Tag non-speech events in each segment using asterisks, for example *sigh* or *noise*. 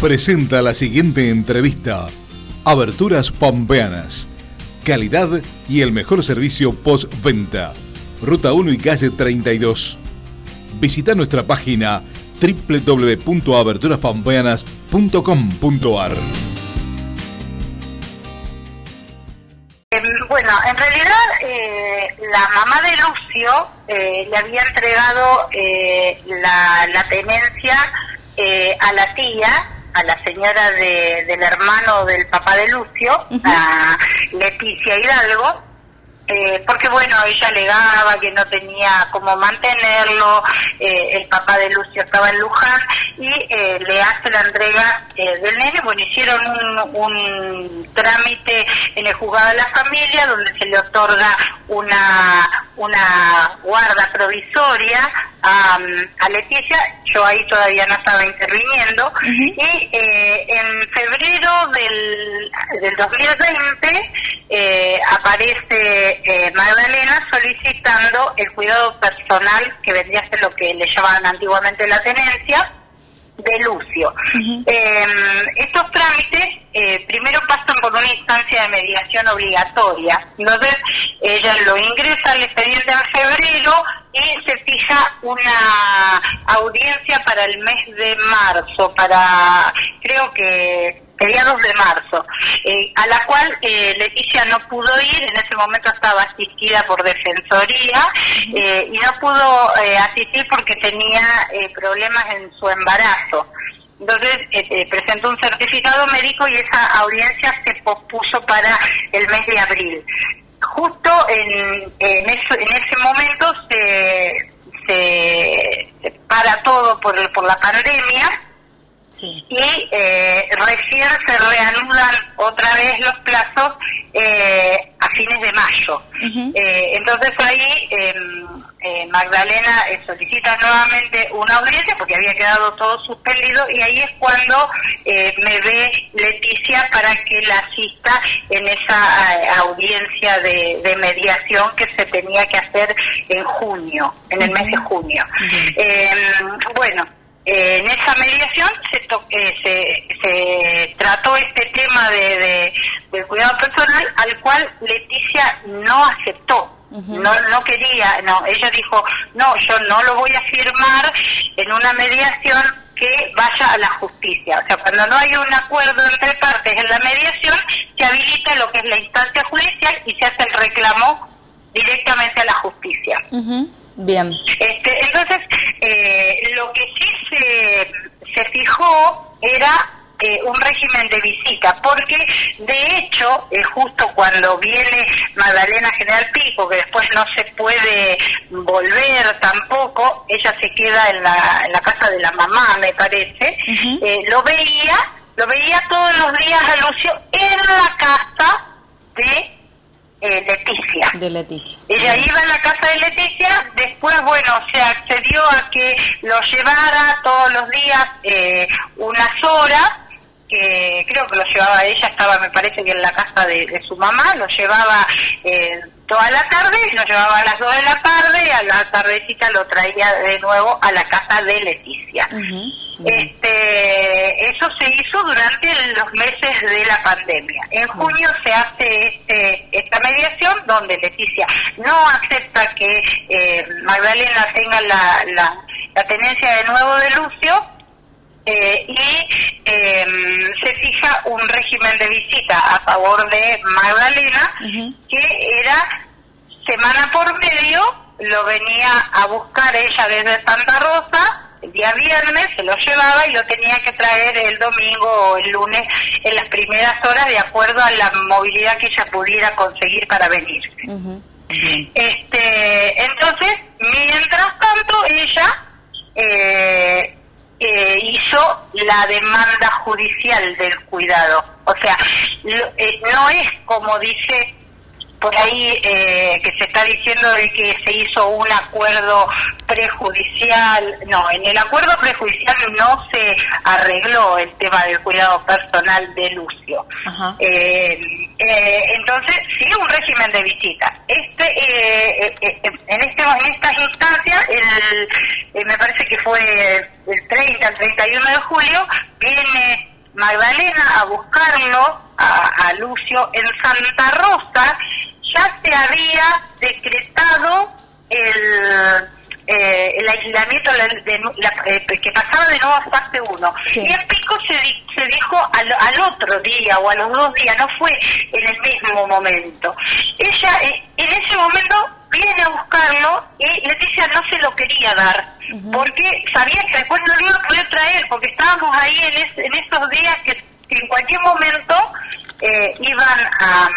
presenta la siguiente entrevista. Aberturas Pampeanas. Calidad y el mejor servicio postventa. Ruta 1 y calle 32. Visita nuestra página www.aberturaspampeanas.com.ar. Bueno, en realidad eh, la mamá de Lucio eh, le había entregado eh, la, la tenencia a la tía a la señora del hermano del papá de Lucio, a Leticia Hidalgo, eh, porque bueno, ella alegaba que no tenía cómo mantenerlo, eh, el papá de Lucio estaba en Luján y eh, le hace la entrega del nene, bueno, hicieron un, trámite en el juzgado de la familia donde se le otorga una, una guarda provisoria a, a, Leticia, yo ahí todavía no estaba interviniendo, y en febrero del, del 2020 aparece eh, Magdalena solicitando el cuidado personal, que vendría a ser lo que le llamaban antiguamente la tenencia, de Lucio. Em, estos trámites eh, primero pasan por una instancia de mediación obligatoria. Entonces, ella lo ingresa al expediente en febrero y se fija una audiencia para el mes de marzo, para, creo que mediados de marzo, eh, a la cual eh, Leticia no pudo ir, en ese momento estaba asistida por Defensoría eh, y no pudo asistir porque tenía problemas en su embarazo. Entonces presentó un certificado médico y esa audiencia se pospuso para el mes de abril. Justo en, en, ese momento se, se, para todo por, por la pandemia y eh, recién se reanudan otra vez los plazos eh, a fines de mayo. Eh, entonces ahí em, eh, Magdalena solicita nuevamente una audiencia porque había quedado todo suspendido y ahí es cuando me ve Leticia para que la asista en esa audiencia de, mediación que se tenía que hacer en junio, en el mes de junio. Em, bueno, en esa mediación se, eh, se, trató este tema de, del cuidado personal al cual Leticia no aceptó. No, no quería, no, ella dijo, no, yo no lo voy a firmar en una mediación que vaya a la justicia. O sea, cuando no hay un acuerdo entre partes en la mediación, se habilita lo que es la instancia judicial y se hace el reclamo directamente a la justicia. Bien. Este, entonces, eh, lo que sí se, se fijó era eh, un régimen de visita, porque de hecho, eh, justo cuando viene Magdalena General Pico, que después no se puede volver tampoco, ella se queda en la, en la casa de la mamá, me parece, lo veía, lo veía todos los días a Lucio en la casa de eh, Leticia. De Leticia. Ella iba a la casa de Leticia, después, bueno, se accedió a que lo llevara todos los días eh, unas horas, que creo que lo llevaba ella, estaba me parece que en la casa de, su mamá, lo llevaba eh, toda la tarde, lo llevaba a las 2 de la tarde, y a la tardecita lo traía de nuevo a la casa de Leticia. Este, eso se hizo durante los meses de la pandemia. En junio se hace este, esta mediación donde Leticia no acepta que eh, Magdalena tenga la, la, tenencia de nuevo de Lucio eh, y em, se fija un régimen de visita a favor de Magdalena que era semana por medio, lo venía a buscar ella desde Santa Rosa el día viernes se lo llevaba y lo tenía que traer el domingo o el lunes en las primeras horas de acuerdo a la movilidad que ella pudiera conseguir para venir. Este, entonces, mientras tanto, ella eh, eh, hizo la demanda judicial del cuidado. O sea, eh, no es como dice por ahí eh, que se está diciendo de que se hizo un acuerdo prejudicial. No, en el acuerdo prejudicial no se arregló el tema del cuidado personal de Lucio. Eh, eh, entonces, sí, un régimen de visita. Este, en, este, en estas instancias, el, me parece que fue el 30, el 31 de julio, viene Magdalena a buscarlo, a, Lucio, en Santa Rosa, ya se había decretado el, eh, el aislamiento eh, que pasaba de nuevo a fase 1. Y en Pico se, se dijo al, al, otro día o a los dos días, no fue en el mismo momento. Ella eh, en ese momento viene a buscarlo y Leticia no se lo quería dar, porque sabía que después no lo iba a poder traer, porque estábamos ahí en, en esos días que, en cualquier momento eh, iban a,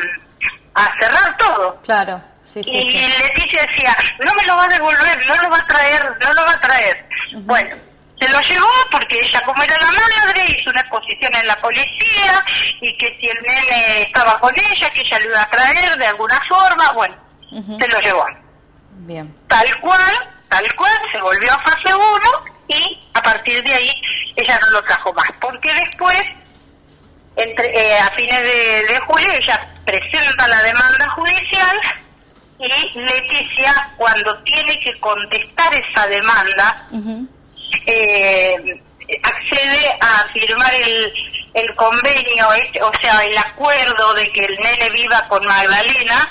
a, cerrar todo. Claro. y Leticia decía, no me lo va a devolver, no lo va a traer, no lo va a traer. Bueno, se lo llevó porque ella como era la madre hizo una exposición en la policía y que si el nene estaba con ella, que ella lo iba a traer de alguna forma, bueno, se lo llevó. Bien. Tal cual, tal cual, se volvió a fase 1 y a partir de ahí ella no lo trajo más, porque después, entre, eh, a fines de, julio, ella presenta la demanda judicial y Leticia, cuando tiene que contestar esa demanda, eh, accede a firmar el, el convenio, o sea, el acuerdo de que el nene viva con Magdalena,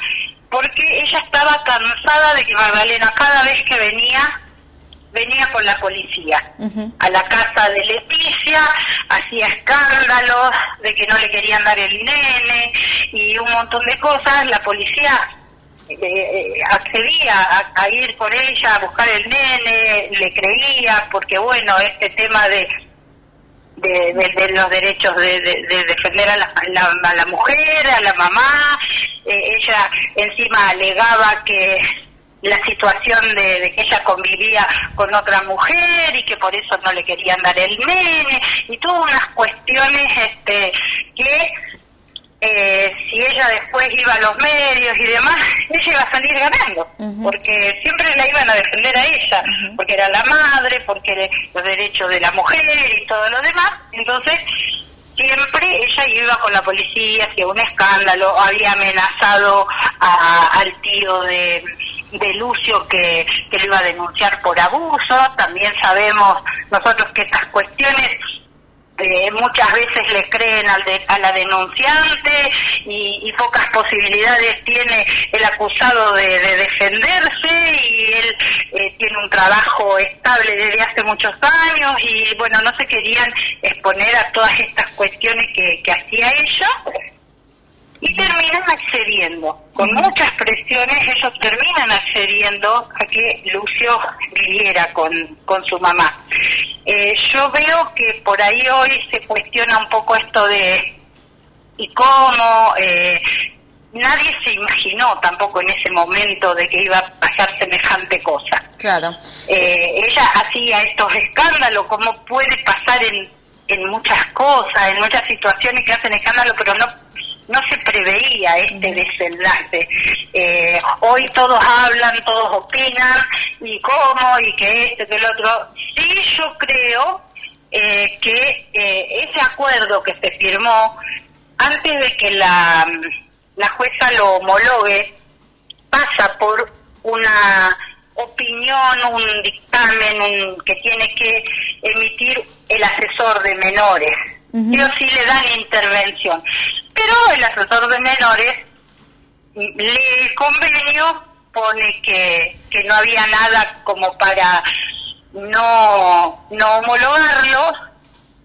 porque ella estaba cansada de que Magdalena cada vez que venía venía con la policía a la casa de Leticia, hacía escándalos de que no le querían dar el nene y un montón de cosas. La policía eh, eh, accedía a, ir con ella a buscar el nene, le creía, porque bueno, este tema de de, los derechos de, defender a la, a la, mujer, a la mamá. Eh, ella encima alegaba que la situación de, que ella convivía con otra mujer y que por eso no le querían dar el nene y todas unas cuestiones este que eh, si ella después iba a los medios y demás, *laughs* ella iba a salir ganando, porque siempre la iban a defender a ella, porque era la madre, porque los derechos de la mujer y todo lo demás, entonces siempre ella iba con la policía, hacía un escándalo, había amenazado al tío de, de Lucio que, que lo iba a denunciar por abuso, también sabemos nosotros que estas cuestiones eh, muchas veces le creen al a la denunciante y, pocas posibilidades tiene el acusado de, defenderse y él eh, tiene un trabajo estable desde hace muchos años y bueno, no se querían exponer a todas estas cuestiones que, que hacía ella y terminan accediendo. Con muchas presiones ellos terminan accediendo a que Lucio viviera con, con su mamá. Eh, yo veo que por ahí hoy se cuestiona un poco esto de y cómo eh, nadie se imaginó tampoco en ese momento de que iba a pasar semejante cosa. Claro. Eh, ella hacía estos escándalos, como puede pasar en, en muchas cosas, en muchas situaciones que hacen escándalo, pero no no se preveía este desenlace. Eh, hoy todos hablan, todos opinan, y cómo, y que este, que el otro. Sí, yo creo eh, que eh, ese acuerdo que se firmó antes de que la, la jueza lo homologue, pasa por una opinión, un dictamen un, que tiene que emitir el asesor de menores. Ellos sí le dan intervención. Pero el asesor de menores lee el convenio, pone que, que no había nada como para no, no homologarlo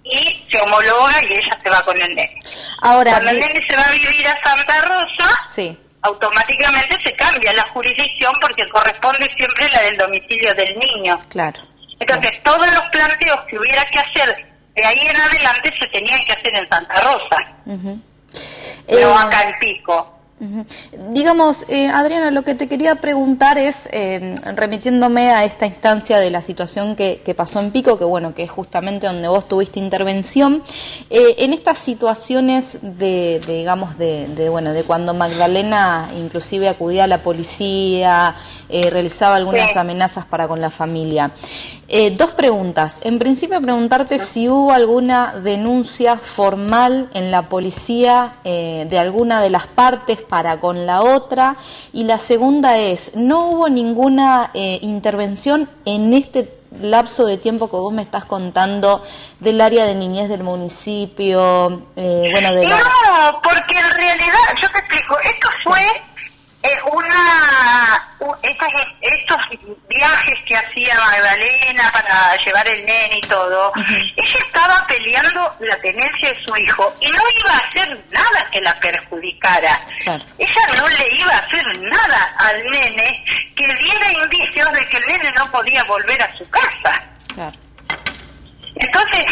y se homologa y ella se va con el nene. Ahora, Cuando el nene se va a vivir a Santa Rosa, sí. automáticamente se cambia la jurisdicción porque corresponde siempre la del domicilio del niño. Claro. Entonces, todos los planteos que hubiera que hacer de ahí en adelante se tenían que hacer en Santa Rosa pero eh, acá en Pico. Digamos, eh, Adriana, lo que te quería preguntar es, eh, remitiéndome a esta instancia de la situación que, pasó en Pico, que bueno, que es justamente donde vos tuviste intervención, en estas situaciones de, digamos, de, bueno, de cuando Magdalena inclusive acudía a la policía, realizaba algunas amenazas para con la familia. Eh, dos preguntas. En principio, preguntarte si hubo alguna denuncia formal en la policía eh, de alguna de las partes para con la otra. Y la segunda es, ¿no hubo ninguna eh, intervención en este lapso de tiempo que vos me estás contando del área de niñez del municipio, eh, bueno, de No, porque en realidad, yo te explico, esto fue eh, una estos, estos viajes que hacía Magdalena para llevar el nene y todo, ella estaba peleando la tenencia de su hijo y no iba a hacer nada que la perjudicara. Ella no le iba a hacer nada al nene que diera indicios de que el nene no podía volver a su casa. Entonces,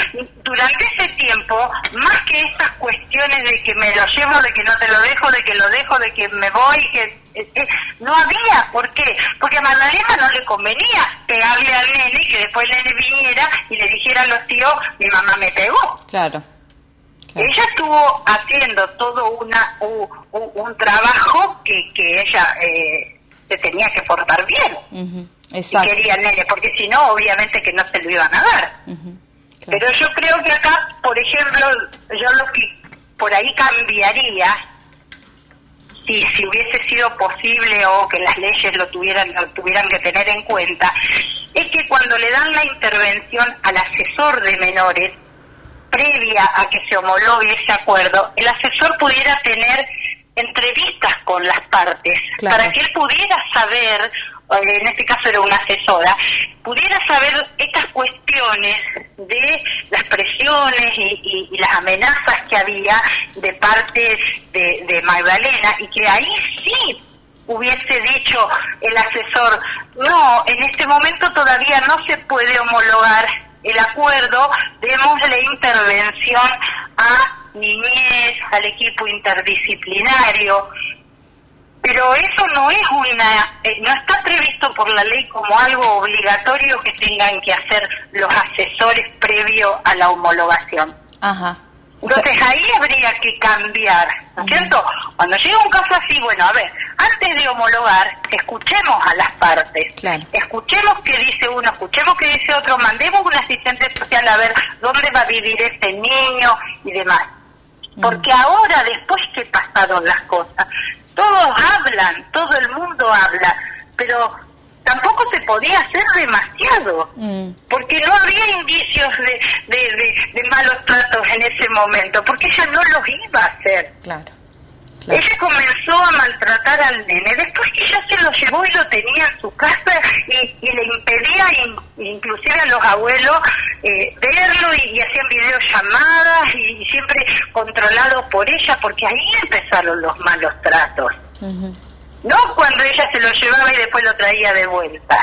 durante ese tiempo, más que estas cuestiones de que me lo llevo, de que no te lo dejo, de que lo dejo, de que me voy, que eh, no había, ¿por qué? Porque a Magdalena no le convenía pegarle al nene y que después el nene viniera y le dijera a los tíos, mi mamá me pegó. Claro. Ella estuvo haciendo todo una un, trabajo que, que ella eh, se tenía que portar bien. Y quería el nene, porque si no, obviamente que no se lo iban a dar. Pero yo creo que acá, por ejemplo, yo lo que por ahí cambiaría, si, si hubiese sido posible o que las leyes lo tuvieran, lo tuvieran que tener en cuenta, es que cuando le dan la intervención al asesor de menores, previa a que se homologue ese acuerdo, el asesor pudiera tener entrevistas con las partes para que él pudiera saber en este caso era una asesora, pudiera saber estas cuestiones de las presiones y, las amenazas que había de parte de, de Magdalena y que ahí sí hubiese dicho el asesor, no, en este momento todavía no se puede homologar el acuerdo, démosle intervención a niñez, al equipo interdisciplinario, pero eso no es una, eh, no está previsto por la ley como algo obligatorio que tengan que hacer los asesores previo a la homologación. Ajá. Entonces ahí habría que cambiar, ¿no es cierto? Cuando llega un caso así, bueno, a ver, antes de homologar, escuchemos a las partes, escuchemos qué dice uno, escuchemos qué dice otro, mandemos un asistente social a ver dónde va a vivir este niño y demás. Porque ahora, después que pasaron las cosas, todos hablan, todo el mundo habla, pero tampoco se podía hacer demasiado, mm. porque no había indicios de, de, malos tratos en ese momento, porque ella no los iba a hacer. Claro. Ella comenzó a maltratar al nene, después que ella se lo llevó y lo tenía en su casa y, le impedía inclusive a los abuelos eh, verlo y, hacían videollamadas y, y siempre controlado por ella, porque ahí empezaron los malos tratos. No cuando ella se lo llevaba y después lo traía de vuelta.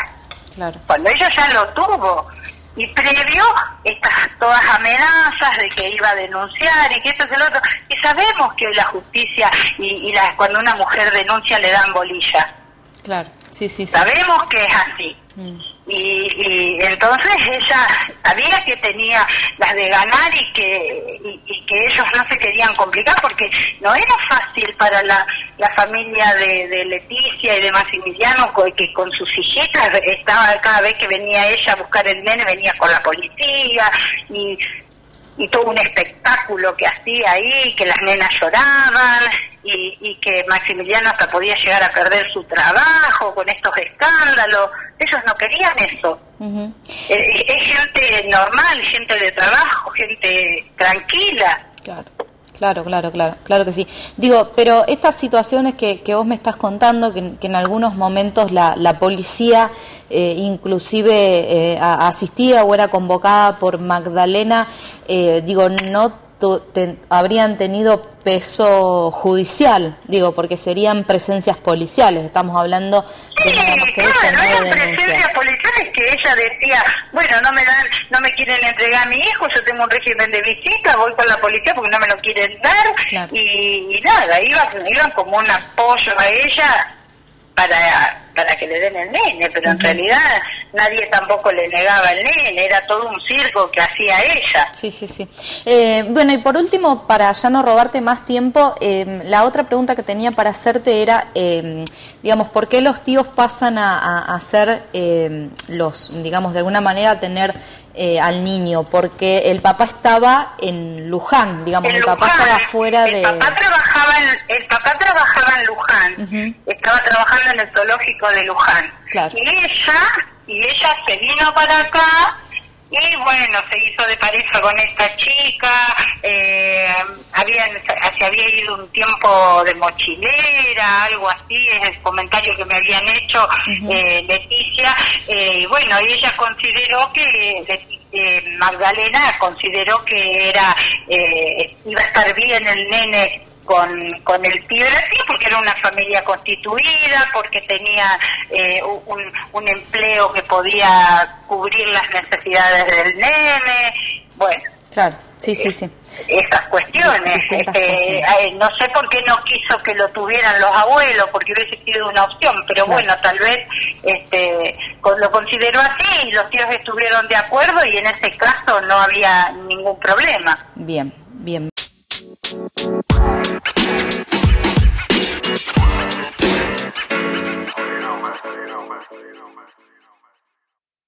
Claro. Cuando ella ya lo tuvo y previo estas todas amenazas de que iba a denunciar y que esto es el otro y sabemos que la justicia y, y la, cuando una mujer denuncia le dan bolilla claro sí sí, sí. sabemos que es así mm. Y, entonces ella sabía que tenía las de ganar y que que ellos no se querían complicar porque no era fácil para la, la familia de, de Leticia y de Maximiliano que con sus hijitas estaba cada vez que venía ella a buscar el nene venía con la policía y y todo un espectáculo que hacía ahí, que las nenas lloraban y, y, que Maximiliano hasta podía llegar a perder su trabajo con estos escándalos. Ellos no querían eso. es, es, gente normal, gente de trabajo, gente tranquila. Claro. Claro, claro, claro, claro que sí. Digo, pero estas situaciones que, que vos me estás contando, que, en algunos momentos la, la policía eh, inclusive eh, asistía o era convocada por Magdalena, eh, digo, no habrían tenido peso judicial, digo, porque serían presencias policiales, estamos hablando de nada más que claro, presencias policiales que ella decía, bueno, no me dan, no me quieren entregar a mi hijo, yo tengo un régimen de visita, voy con la policía porque no me lo quieren dar, y, nada, iban, iban como un apoyo a ella para para que le den el nene, pero en realidad nadie tampoco le negaba el nene, era todo un circo que hacía ella. Sí, sí, sí. Eh, bueno, y por último, para ya no robarte más tiempo, eh, la otra pregunta que tenía para hacerte era, eh, digamos, ¿por qué los tíos pasan a, a, ser los, digamos, de alguna manera tener eh, al niño, porque el papá estaba en Luján, digamos, el papá estaba fuera de... Papá trabajaba en, el papá trabajaba en Luján, estaba trabajando en el zoológico de Luján. Y ella y ella se vino para acá y bueno, se hizo de pareja con esta chica, eh, habían, se había ido un tiempo de mochilera, algo así, es el comentario que me habían hecho eh, Leticia, eh, y bueno, ella consideró que, eh, Magdalena consideró que era, iba a estar bien el nene con, con el pibe porque era una familia constituida, porque tenía eh, un, un empleo que podía cubrir las necesidades del nene, bueno. Claro, sí, sí, sí. Estas cuestiones. Este, no sé por qué no quiso que lo tuvieran los abuelos, porque hubiese sido una opción, pero bueno, tal vez este, lo consideró así y los tíos estuvieron de acuerdo y en ese caso no había ningún problema. Bien, bien. Yeah.